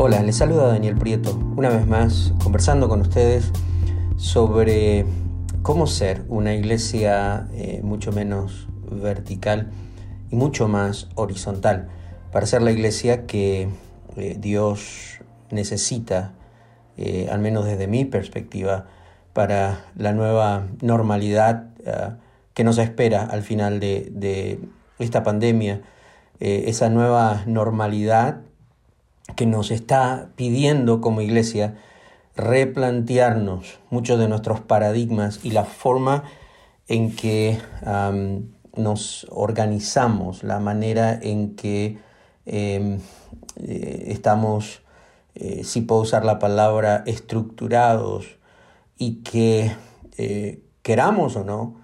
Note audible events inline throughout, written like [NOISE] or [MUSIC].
Hola, les saluda Daniel Prieto, una vez más conversando con ustedes sobre cómo ser una iglesia eh, mucho menos vertical y mucho más horizontal, para ser la iglesia que eh, Dios necesita, eh, al menos desde mi perspectiva, para la nueva normalidad que nos espera al final de, de esta pandemia, esa nueva normalidad que nos está pidiendo como iglesia replantearnos muchos de nuestros paradigmas y la forma en que nos organizamos, la manera en que em, eh, estamos, eh, si puedo usar la palabra, estructurados y que eh, queramos o no,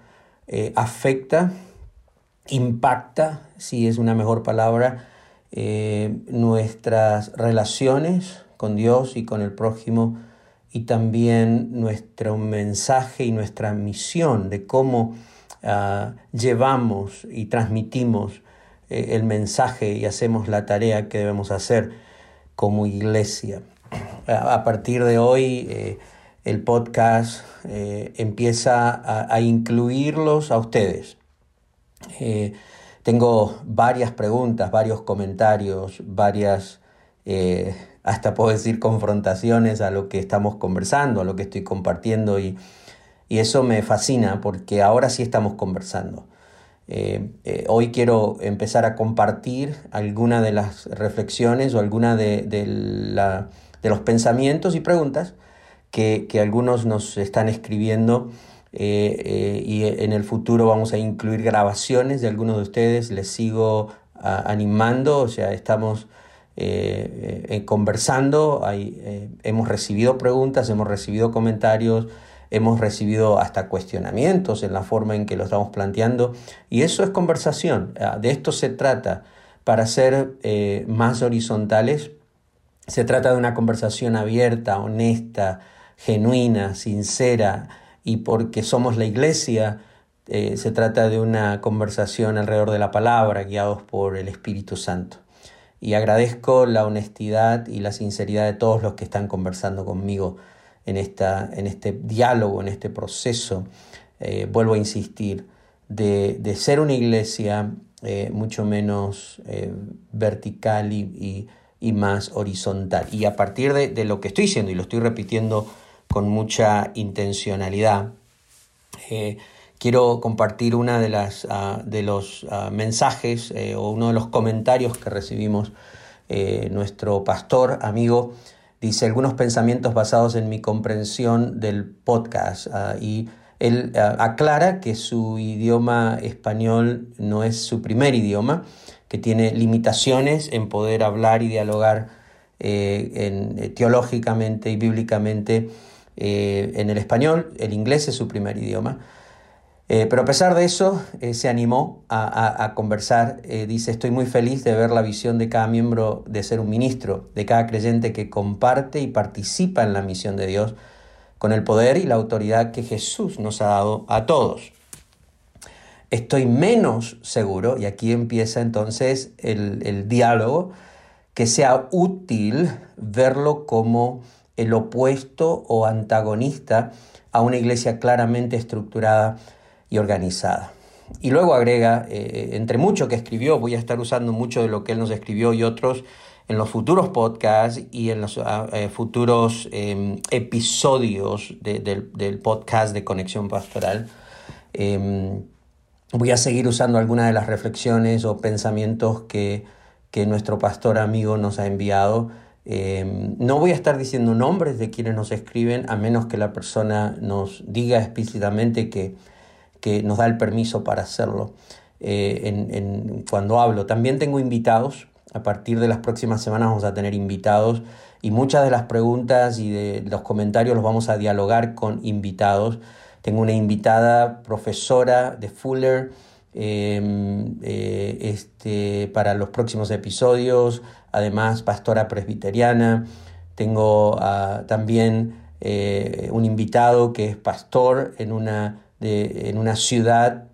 afecta, impacta, si es una mejor palabra, eh, nuestras relaciones con Dios y con el prójimo y también nuestro mensaje y nuestra misión de cómo ah, llevamos y transmitimos eh, el mensaje y hacemos la tarea que debemos hacer como iglesia. A, partir de hoy eh, el podcast empieza a, a, incluirlos a ustedes. Tengo varias preguntas, varios comentarios, varias, eh, hasta puedo decir, confrontaciones a lo que estamos conversando, a lo que estoy compartiendo y, eso me fascina porque ahora sí estamos conversando. Eh, eh, hoy quiero empezar a compartir alguna de las reflexiones o alguna de, de los pensamientos y preguntas que, que algunos nos están escribiendo eh, eh, y en el futuro vamos a incluir grabaciones de algunos de ustedes. Les sigo animando, o sea, estamos eh, conversando, hemos recibido preguntas, hemos recibido comentarios, hemos recibido hasta cuestionamientos en la forma en que lo estamos planteando y eso es conversación, ah, de esto se trata. Para ser más horizontales, se trata de una conversación abierta, honesta, genuina, sincera, y porque somos la iglesia, eh, se trata de una conversación alrededor de la palabra, guiados por el Espíritu Santo. Y agradezco la honestidad y la sinceridad de todos los que están conversando conmigo en, esta, en este diálogo, en este proceso. Eh, vuelvo a insistir, de, ser una iglesia eh, mucho menos vertical y, más horizontal. Y a partir de, de, lo que estoy diciendo, y lo estoy repitiendo con mucha intencionalidad. Eh, quiero compartir una de ah, de los ah, mensajes eh, o uno de los comentarios que recibimos eh, nuestro pastor amigo dice algunos pensamientos basados en mi comprensión del podcast ah, y él aclara que su idioma español no es su primer idioma que tiene limitaciones en poder hablar y dialogar en, teológicamente y bíblicamente eh, en el español, el inglés es su primer idioma. Eh, pero a pesar de eso, eh, se animó a, conversar. dice, estoy muy feliz de ver la visión de cada miembro de ser un ministro, de cada creyente que comparte y participa en la misión de Dios con el poder y la autoridad que Jesús nos ha dado a todos. Estoy menos seguro, y aquí empieza entonces el, el diálogo, que sea útil verlo como el opuesto o antagonista a una iglesia claramente estructurada y organizada. Y luego agrega, eh, entre mucho que escribió, voy a estar usando mucho de lo que él nos escribió y otros en los futuros podcasts y en los ah, eh, futuros em, episodios del podcast de Conexión Pastoral. Em, voy a seguir usando algunas de las reflexiones o pensamientos que, que nuestro pastor amigo nos ha enviado Em, no voy a estar diciendo nombres de quienes nos escriben a menos que la persona nos diga explícitamente que, que nos da el permiso para hacerlo eh, en, cuando hablo. También tengo invitados, a partir de las próximas semanas vamos a tener invitados y muchas de las preguntas y de los comentarios los vamos a dialogar con invitados. Tengo una invitada profesora de Fuller Em, eh, este, para los próximos episodios, además pastora presbiteriana. Tengo ah, también eh, un invitado que es pastor en una, en una ciudad,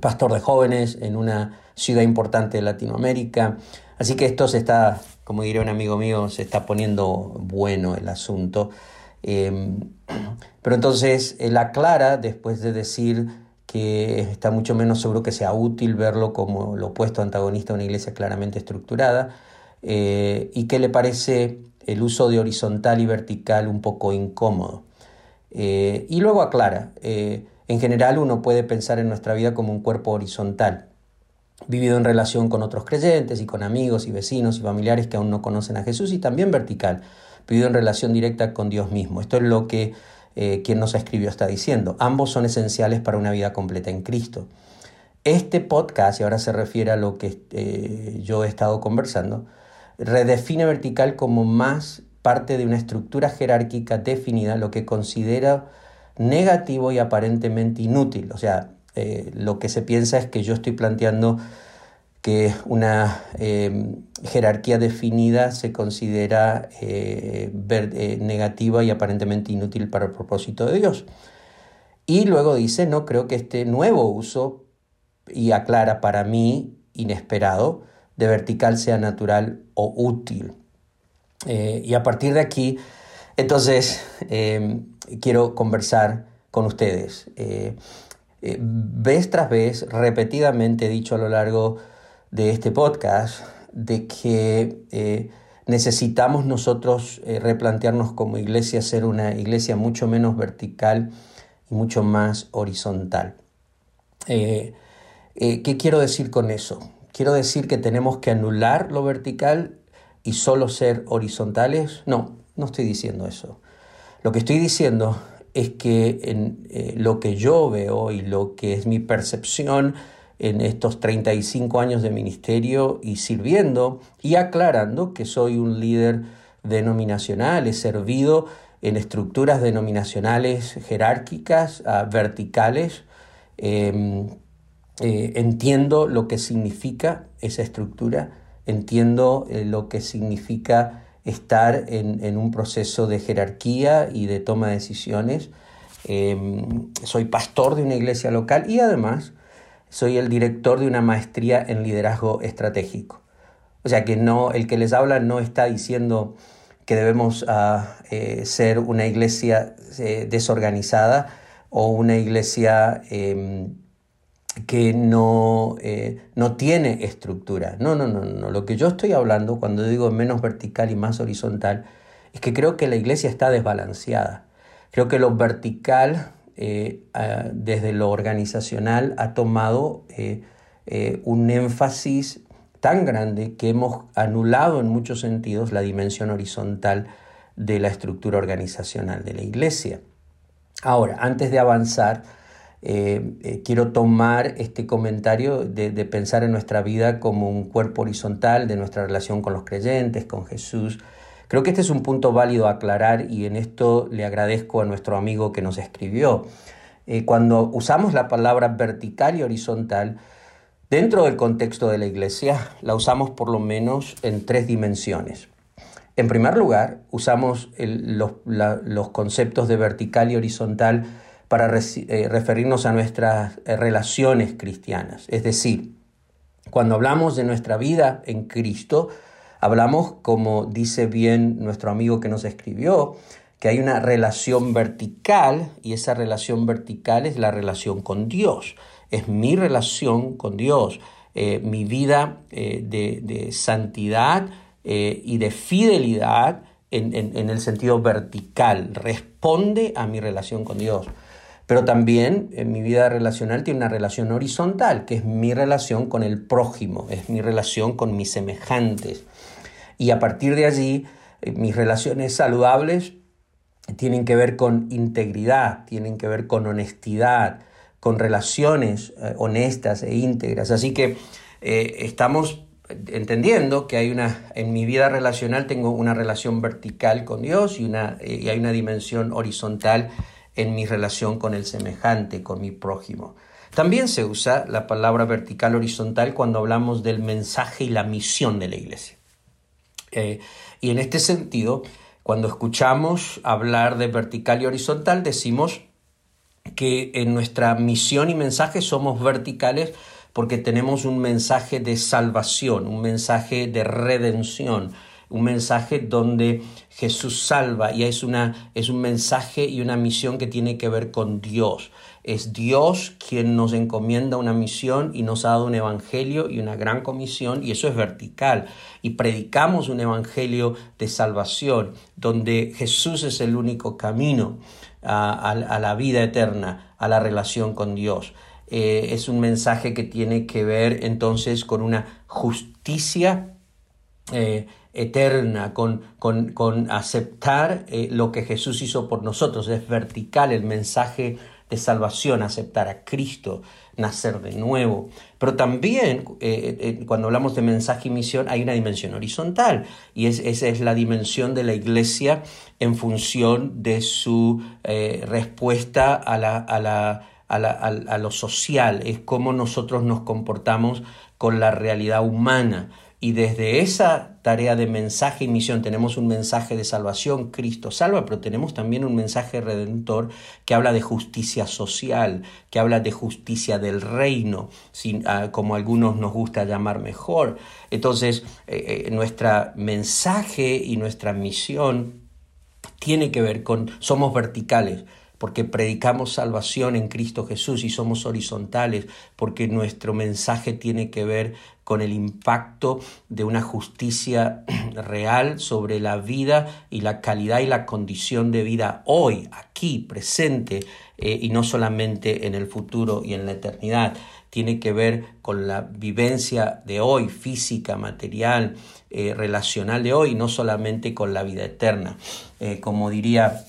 pastor de jóvenes en una ciudad importante de Latinoamérica. Así que esto se está como diría un amigo mío, se está poniendo bueno el asunto. Em, [CLEARS THROAT] pero entonces él aclara, después de decir que está mucho menos seguro que sea útil verlo como lo opuesto antagonista a una iglesia claramente estructurada, eh, y que le parece el uso de horizontal y vertical un poco incómodo. Eh, y luego aclara, eh, en general uno puede pensar en nuestra vida como un cuerpo horizontal, vivido en relación con otros creyentes y con amigos y vecinos y familiares que aún no conocen a Jesús, y también vertical, vivido en relación directa con Dios mismo. Esto es lo que quien nos escribió está diciendo. Ambos son esenciales para una vida completa en Cristo. Este podcast, y ahora se refiere a lo que yo he estado conversando, redefine vertical como más parte de una estructura jerárquica definida, lo que considera negativo y aparentemente inútil. O sea, eh, lo que se piensa es que yo estoy planteando que una eh, jerarquía definida se considera eh, negativa y aparentemente inútil para el propósito de Dios. Y luego dice, no creo que este nuevo uso, y aclara para mí, inesperado, de vertical sea natural o útil. y a partir de aquí, entonces, quiero conversar con ustedes. Eh, vez tras vez, repetidamente he dicho a lo largo de este podcast, de que eh, necesitamos nosotros eh, replantearnos como iglesia ser una iglesia mucho menos vertical y mucho más horizontal. ¿Qué quiero decir con eso? Quiero decir que tenemos que anular lo vertical y solo ser horizontales. No, no estoy diciendo eso. Lo que estoy diciendo es que en, eh, lo que yo veo y lo que es mi percepción en estos 35 años de ministerio y sirviendo y aclarando que soy un líder denominacional, he servido en estructuras denominacionales jerárquicas, verticales, em, eh, entiendo lo que significa esa estructura, entiendo eh, lo que significa estar en, un proceso de jerarquía y de toma de decisiones. Em, soy pastor de una iglesia local y además soy el director de una maestría en liderazgo estratégico. O sea que no, el que les habla no está diciendo que debemos eh, ser una iglesia desorganizada o una iglesia em, que no, eh, no tiene estructura. No, no, no, no. Lo que yo estoy hablando cuando digo menos vertical y más horizontal es que creo que la iglesia está desbalanceada. Creo que lo vertical eh, desde lo organizacional ha tomado eh, un énfasis tan grande que hemos anulado en muchos sentidos la dimensión horizontal de la estructura organizacional de la iglesia. Ahora, antes de avanzar, eh, eh, quiero tomar este comentario de, pensar en nuestra vida como un cuerpo horizontal de nuestra relación con los creyentes, con Jesús. Creo que este es un punto válido a aclarar y en esto le agradezco a nuestro amigo que nos escribió. Eh, cuando usamos la palabra vertical y horizontal, dentro del contexto de la iglesia, la usamos por lo menos en tres dimensiones. En primer lugar, usamos los, los conceptos de vertical y horizontal para eh, referirnos a nuestras eh, relaciones cristianas. Es decir, cuando hablamos de nuestra vida en Cristo, hablamos, como dice bien nuestro amigo que nos escribió, que hay una relación vertical y esa relación vertical es la relación con Dios. Es mi relación con Dios, eh, mi vida de, santidad y de fidelidad en, en el sentido vertical. Responde a mi relación con Dios. Pero también en mi vida relacional tiene una relación horizontal, que es mi relación con el prójimo, es mi relación con mis semejantes. Y a partir de allí, eh, mis relaciones saludables tienen que ver con integridad, tienen que ver con honestidad, con relaciones eh, honestas e íntegras. Así que eh, estamos entendiendo que hay una, en mi vida relacional tengo una relación vertical con Dios y, una, y hay una dimensión horizontal en mi relación con el semejante, con mi prójimo. También se usa la palabra vertical horizontal cuando hablamos del mensaje y la misión de la iglesia. Eh, y en este sentido, cuando escuchamos hablar de vertical y horizontal, decimos que en nuestra misión y mensaje somos verticales porque tenemos un mensaje de salvación, un mensaje de redención, un mensaje donde Jesús salva y es, una, es un mensaje y una misión que tiene que ver con Dios. Es Dios quien nos encomienda una misión y nos ha dado un evangelio y una gran comisión y eso es vertical. Y predicamos un evangelio de salvación donde Jesús es el único camino a, la vida eterna, a la relación con Dios. Eh, es un mensaje que tiene que ver entonces con una justicia eh, eterna, con, con, aceptar eh, lo que Jesús hizo por nosotros. Es vertical el mensaje de salvación, aceptar a Cristo, nacer de nuevo. Pero también cuando hablamos de mensaje y misión hay una dimensión horizontal y es, esa es la dimensión de la iglesia en función de su respuesta a la, a la a, lo social, es cómo nosotros nos comportamos con la realidad humana. Y desde esa tarea de mensaje y misión tenemos un mensaje de salvación, Cristo salva, pero tenemos también un mensaje redentor que habla de justicia social, que habla de justicia del reino, ah, como algunos nos gusta llamar mejor. Entonces, eh, eh, nuestro mensaje y nuestra misión tiene que ver con, somos verticales, porque predicamos salvación en Cristo Jesús y somos horizontales, porque nuestro mensaje tiene que ver con el impacto de una justicia [CLEARS THROAT] real sobre la vida y la calidad y la condición de vida hoy, aquí, presente, eh, y no solamente en el futuro y en la eternidad. Tiene que ver con la vivencia de hoy, física, material, eh, relacional de hoy, no solamente con la vida eterna. Eh, como diría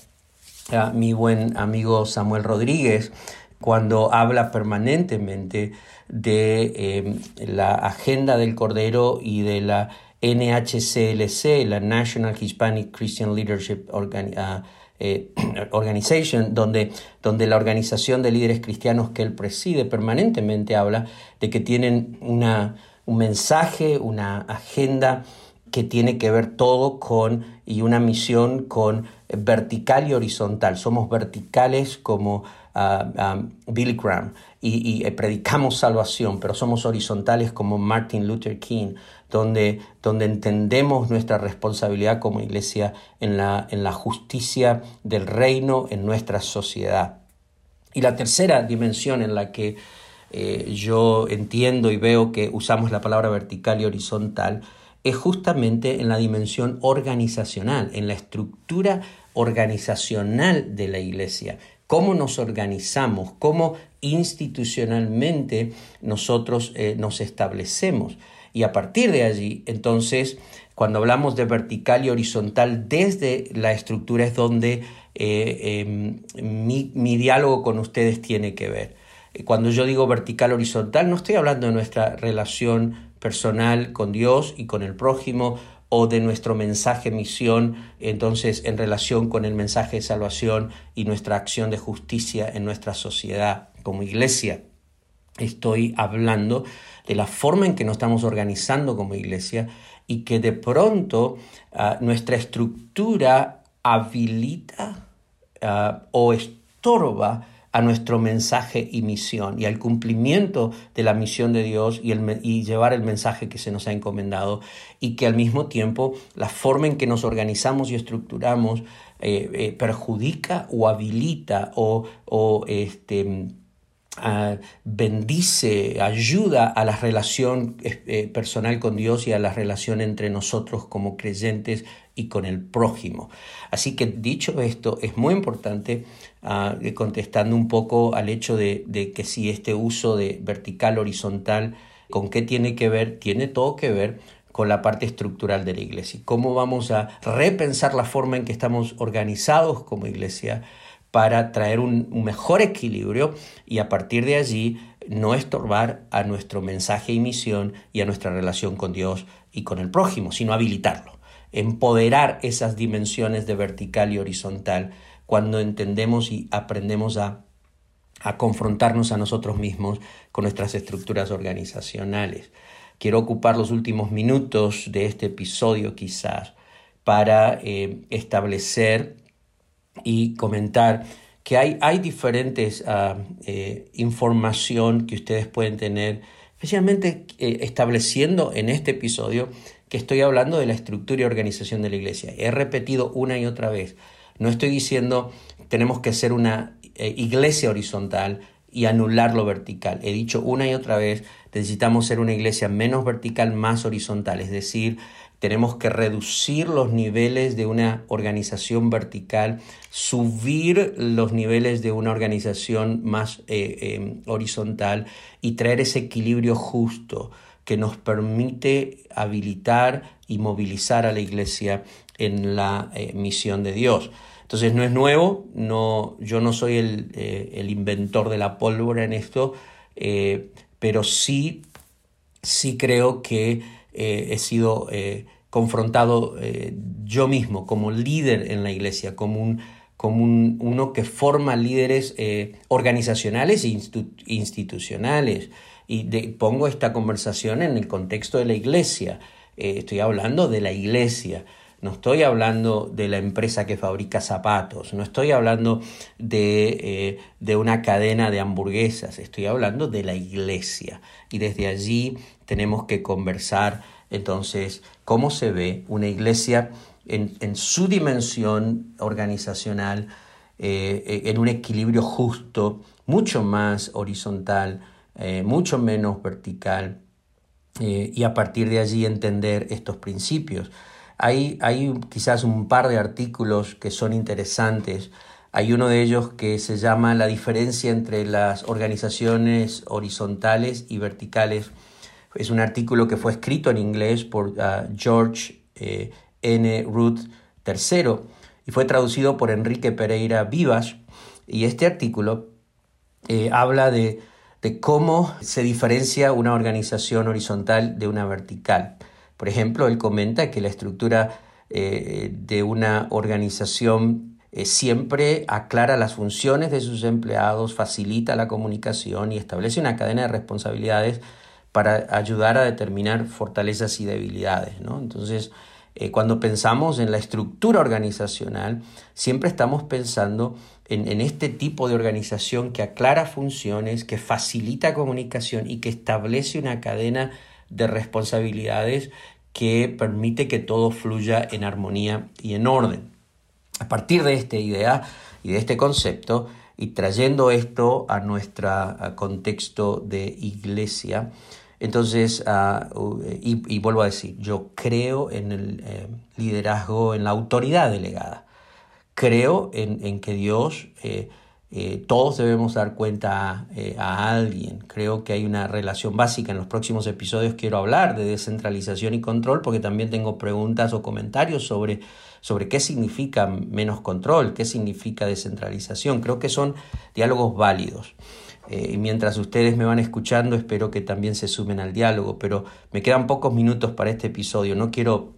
mi buen amigo Samuel Rodríguez cuando habla permanentemente de em, la agenda del Cordero y de la NHCLC, la National Hispanic Christian Leadership ah, eh, [CLEARS THROAT] Organization, donde, donde la organización de líderes cristianos que él preside permanentemente habla de que tienen una, un mensaje, una agenda que tiene que ver todo con y una misión con vertical y horizontal. Somos verticales como uh, Billy Graham y, eh, predicamos [LAUGHS] salvación, pero somos horizontales como Martin Luther King, donde, donde entendemos nuestra responsabilidad como iglesia en la, en la justicia del reino en nuestra sociedad. Y la tercera dimensión en la que eh, yo entiendo y veo que usamos la palabra vertical y horizontal es justamente en la dimensión organizacional, en la estructura organizacional de la iglesia, cómo nos organizamos, cómo institucionalmente nosotros eh, nos establecemos. Y a partir de allí, entonces, cuando hablamos de vertical y horizontal, desde la estructura es donde eh, em, mi, mi diálogo con ustedes tiene que ver. Cuando yo digo vertical horizontal, no estoy hablando de nuestra relación personal con Dios y con el prójimo o de nuestro mensaje misión, entonces en relación con el mensaje de salvación y nuestra acción de justicia en nuestra sociedad como iglesia. Estoy hablando de la forma en que nos estamos organizando como iglesia y que de pronto ah, nuestra estructura habilita ah, o estorba a nuestro mensaje y misión y al cumplimiento de la misión de Dios y, el, y, llevar el mensaje que se nos ha encomendado y que al mismo tiempo la forma en que nos organizamos y estructuramos eh, eh, perjudica o habilita o, o este, bendice, ayuda a la relación eh, personal con Dios y a la relación entre nosotros como creyentes y con el prójimo. Así que dicho esto, es muy importante, ah, contestando un poco al hecho de, de, que si este uso de vertical, horizontal, ¿con qué tiene que ver? Tiene todo que ver con la parte estructural de la iglesia. ¿Cómo vamos a repensar la forma en que estamos organizados como iglesia? Para traer un, mejor equilibrio y a partir de allí no estorbar a nuestro mensaje y misión y a nuestra relación con Dios y con el prójimo, sino habilitarlo, empoderar esas dimensiones de vertical y horizontal cuando entendemos y aprendemos a, a confrontarnos a nosotros mismos con nuestras estructuras organizacionales. Quiero ocupar los últimos minutos de este episodio quizás para eh, establecer y comentar que hay, hay diferentes uh, información que ustedes pueden tener, especialmente eh, estableciendo en este episodio que estoy hablando de la estructura y organización de la iglesia. He repetido una y otra vez. No estoy diciendo tenemos que ser una eh, iglesia horizontal y anular lo vertical. He dicho una y otra vez, necesitamos ser una iglesia menos vertical, más horizontal. Es decir, tenemos que reducir los niveles de una organización vertical, subir los niveles de una organización más eh, em, horizontal y traer ese equilibrio justo que nos permite habilitar y movilizar a la iglesia en la eh, misión de Dios. Entonces no es nuevo, no, yo no soy el, eh, inventor de la pólvora en esto, pero sí, sí creo que he sido confrontado eh, yo mismo como líder en la iglesia, como, un, como un, uno que forma líderes eh, organizacionales e institucionales. Y pongo esta conversación en el contexto de la iglesia. Eh, estoy hablando de la iglesia. No estoy hablando de la empresa que fabrica zapatos, no estoy hablando de, de, una cadena de hamburguesas, estoy hablando de la iglesia. Y desde allí tenemos que conversar entonces, ¿cómo se ve una iglesia en, su dimensión organizacional, eh, eh, en un equilibrio justo, mucho más horizontal, eh, mucho menos vertical, y a partir de allí entender estos principios? Hay, hay quizás un par de artículos que son interesantes. Hay uno de ellos que se llama La diferencia entre las organizaciones horizontales y verticales es un artículo que fue escrito en inglés por ah, George eh, N. Ruth III y fue traducido por Enrique Pereira Vivas. Y este artículo eh, habla de, cómo se diferencia una organización horizontal de una vertical. Por ejemplo, él comenta que la estructura eh, de una organización siempre aclara las funciones de sus empleados, facilita la comunicación y establece una cadena de responsabilidades para ayudar a determinar fortalezas y debilidades. ¿no? Entonces, eh, cuando pensamos en la estructura organizacional, siempre estamos pensando en, este tipo de organización que aclara funciones, que facilita comunicación y que establece una cadena de responsabilidades que permite que todo fluya en armonía y en orden. A partir de esta idea y de este concepto, y trayendo esto a nuestro contexto de iglesia, entonces, ah, y, vuelvo a decir, yo creo en el eh, liderazgo, en la autoridad delegada. Creo en, que Dios, eh, eh, todos debemos dar cuenta a, alguien. Creo que hay una relación básica. En los próximos episodios quiero hablar de descentralización y control porque también tengo preguntas o comentarios sobre, sobre qué significa menos control, qué significa descentralización. Creo que son diálogos válidos. Eh, y mientras ustedes me van escuchando, espero que también se sumen al diálogo, pero me quedan pocos minutos para este episodio, no quiero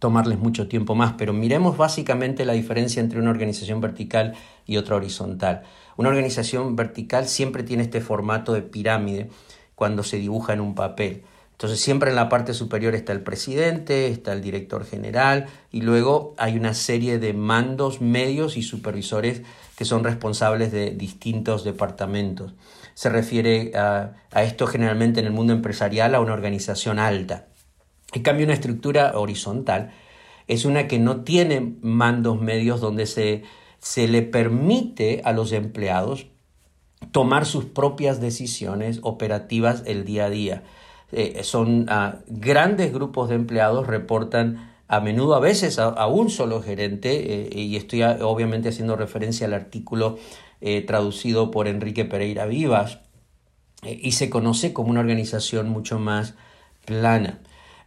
tomarles mucho tiempo más, pero miremos básicamente la diferencia entre una organización vertical y otra horizontal. Una organización vertical siempre tiene este formato de pirámide cuando se dibuja en un papel. Entonces siempre en la parte superior está el presidente, está el director general y luego hay una serie de mandos medios y supervisores que son responsables de distintos departamentos. Se refiere a, esto generalmente en el mundo empresarial a una organización alta. En cambio, una estructura horizontal es una que no tiene mandos medios donde se, se le permite a los empleados tomar sus propias decisiones operativas el día a día eh, son ah, grandes grupos de empleados, reportan a menudo, a veces a, un solo gerente, eh, y estoy ah, obviamente haciendo referencia al artículo eh, traducido por Enrique Pereira Vivas, y se conoce como una organización mucho más plana.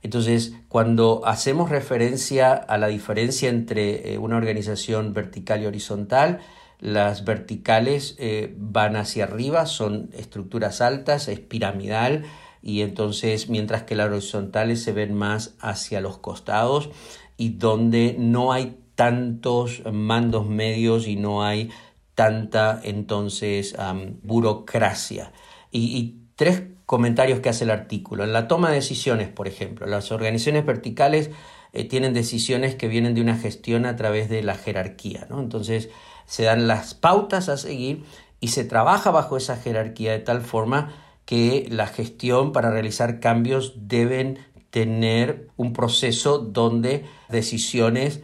Entonces, cuando hacemos referencia a la diferencia entre una organización vertical y horizontal, las verticales van hacia arriba, son estructuras altas, es piramidal, y entonces mientras que las horizontales se ven más hacia los costados y donde no hay tantos mandos medios y no hay tanta entonces burocracia. Y, tres comentarios que hace el artículo. En la toma de decisiones, por ejemplo, las organizaciones verticales eh, tienen decisiones que vienen de una gestión a través de la jerarquía, ¿no? Entonces se dan las pautas a seguir y se trabaja bajo esa jerarquía de tal forma que la gestión para realizar cambios deben tener un proceso donde decisiones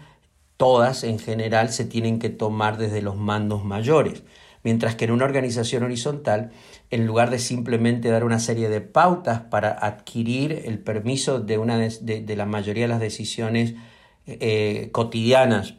todas en general se tienen que tomar desde los mandos mayores. Mientras que en una organización horizontal, en lugar de simplemente dar una serie de pautas para adquirir el permiso de, una de, la mayoría de las decisiones eh, cotidianas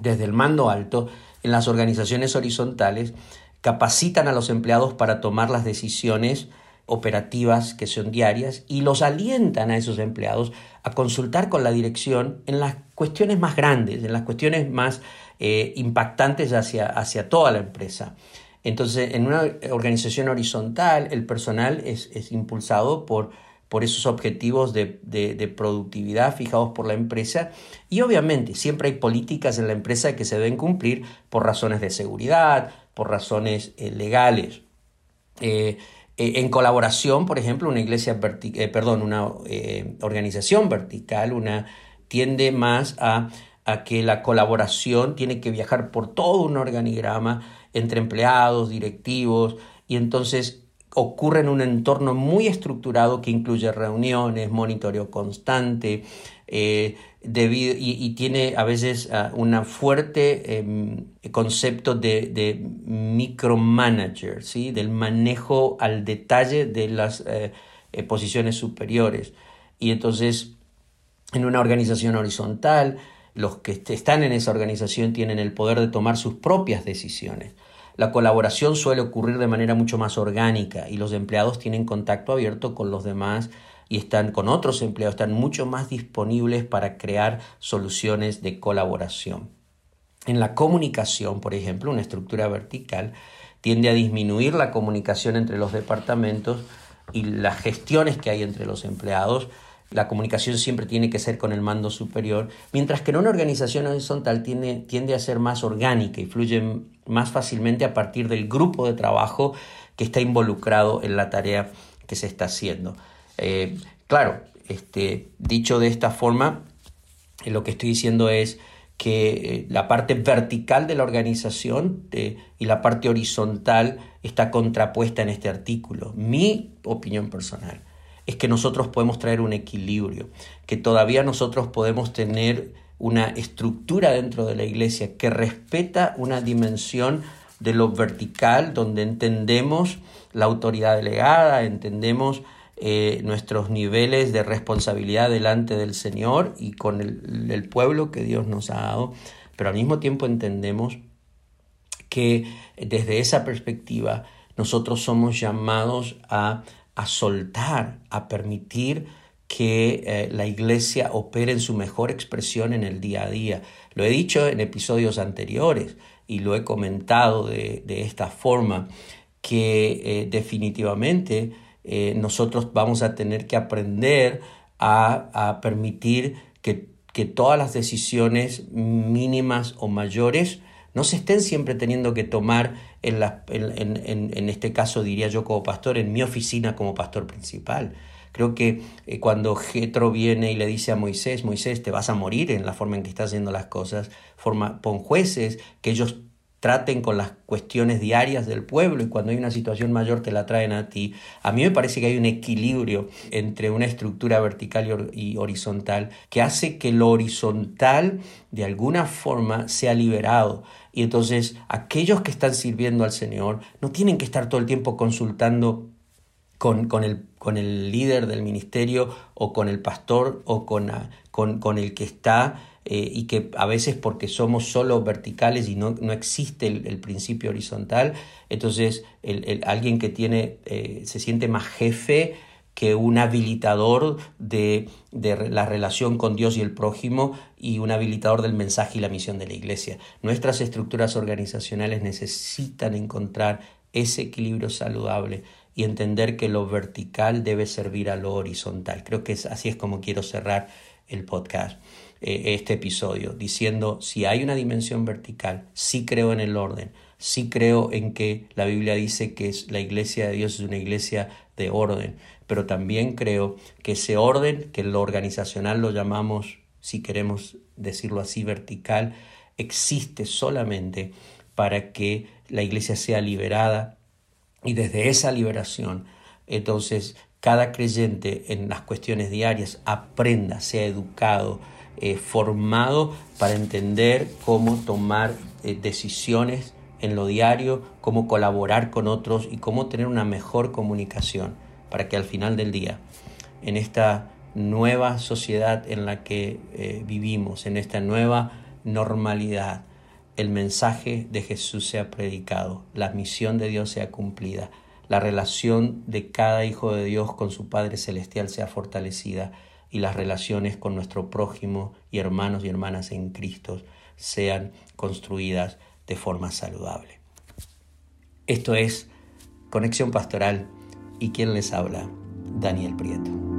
desde el mando alto, en las organizaciones horizontales capacitan a los empleados para tomar las decisiones operativas que son diarias y los alientan a esos empleados a consultar con la dirección en las cuestiones más grandes, en las cuestiones más eh, impactantes hacia, hacia toda la empresa. Entonces, en una organización horizontal, el personal es, impulsado por, por esos objetivos de, de, productividad fijados por la empresa y obviamente siempre hay políticas en la empresa que se deben cumplir por razones de seguridad, por razones eh, legales. Eh, eh, en colaboración, por ejemplo, una iglesia perdón, una organización vertical, una tiende más a, a, que la colaboración tiene que viajar por todo un organigrama entre empleados, directivos, y entonces ocurre en un entorno muy estructurado que incluye reuniones, monitoreo constante, eh, debido, y, tiene a veces uh, un fuerte em, concepto de, micromanager, ¿sí? del manejo al detalle de las eh, eh, posiciones superiores. Y entonces, en una organización horizontal, los que están en esa organización tienen el poder de tomar sus propias decisiones. La colaboración suele ocurrir de manera mucho más orgánica y los empleados tienen contacto abierto con los demás y están con otros empleados, están mucho más disponibles para crear soluciones de colaboración. En la comunicación, por ejemplo, una estructura vertical tiende a disminuir la comunicación entre los departamentos y las gestiones que hay entre los empleados. La comunicación siempre tiene que ser con el mando superior, mientras que en una organización horizontal tiende, tiende a ser más orgánica y fluye más fácilmente a partir del grupo de trabajo que está involucrado en la tarea que se está haciendo. Eh, claro, este, dicho de esta forma, eh, lo que estoy diciendo es que eh, la parte vertical de la organización y la parte horizontal está contrapuesta en este artículo. Mi opinión personal es que nosotros podemos traer un equilibrio, que todavía nosotros podemos tener una estructura dentro de la iglesia que respeta una dimensión de lo vertical, donde entendemos la autoridad delegada, entendemos eh, nuestros niveles de responsabilidad delante del Señor y con el, pueblo que Dios nos ha dado, pero al mismo tiempo entendemos que desde esa perspectiva nosotros somos llamados a, a soltar, a permitir que eh, la iglesia opere en su mejor expresión en el día a día. Lo he dicho en episodios anteriores y lo he comentado de, esta forma, que eh, definitivamente eh, nosotros vamos a tener que aprender a, permitir que, todas las decisiones mínimas o mayores no se estén siempre teniendo que tomar, en, en, este caso diría yo como pastor, en mi oficina como pastor principal. Creo que eh, cuando Jetro viene y le dice a Moisés, Moisés, te vas a morir en la forma en que estás haciendo las cosas, forma, pon jueces, que ellos traten con las cuestiones diarias del pueblo y cuando hay una situación mayor te la traen a ti. A mí me parece que hay un equilibrio entre una estructura vertical y horizontal que hace que lo horizontal de alguna forma sea liberado. Y entonces aquellos que están sirviendo al Señor no tienen que estar todo el tiempo consultando con, con, el, con el líder del ministerio o con el pastor o con, con, el que está eh, y que a veces porque somos solo verticales y no, no existe el, principio horizontal, entonces el, alguien que tiene, eh, se siente más jefe que un habilitador de, de, la relación con Dios y el prójimo y un habilitador del mensaje y la misión de la iglesia. Nuestras estructuras organizacionales necesitan encontrar ese equilibrio saludable y entender que lo vertical debe servir a lo horizontal. Creo que es, así es como quiero cerrar el podcast. Eh, este episodio, diciendo si hay una dimensión vertical, sí creo en el orden, sí creo en que la Biblia dice que es, la iglesia de Dios es una iglesia de orden, pero también creo que ese orden, que lo organizacional lo llamamos, si queremos decirlo así, vertical, existe solamente para que la iglesia sea liberada. Y desde esa liberación entonces cada creyente en las cuestiones diarias aprenda, sea educado, eh, formado para entender cómo tomar eh, decisiones en lo diario, cómo colaborar con otros y cómo tener una mejor comunicación para que al final del día, en esta nueva sociedad en la que eh, vivimos, en esta nueva normalidad, el mensaje de Jesús sea predicado, la misión de Dios sea cumplida, la relación de cada hijo de Dios con su Padre Celestial sea fortalecida y las relaciones con nuestro prójimo y hermanos y hermanas en Cristo sean construidas de forma saludable. Esto es Conexión Pastoral y quien les habla, Daniel Prieto.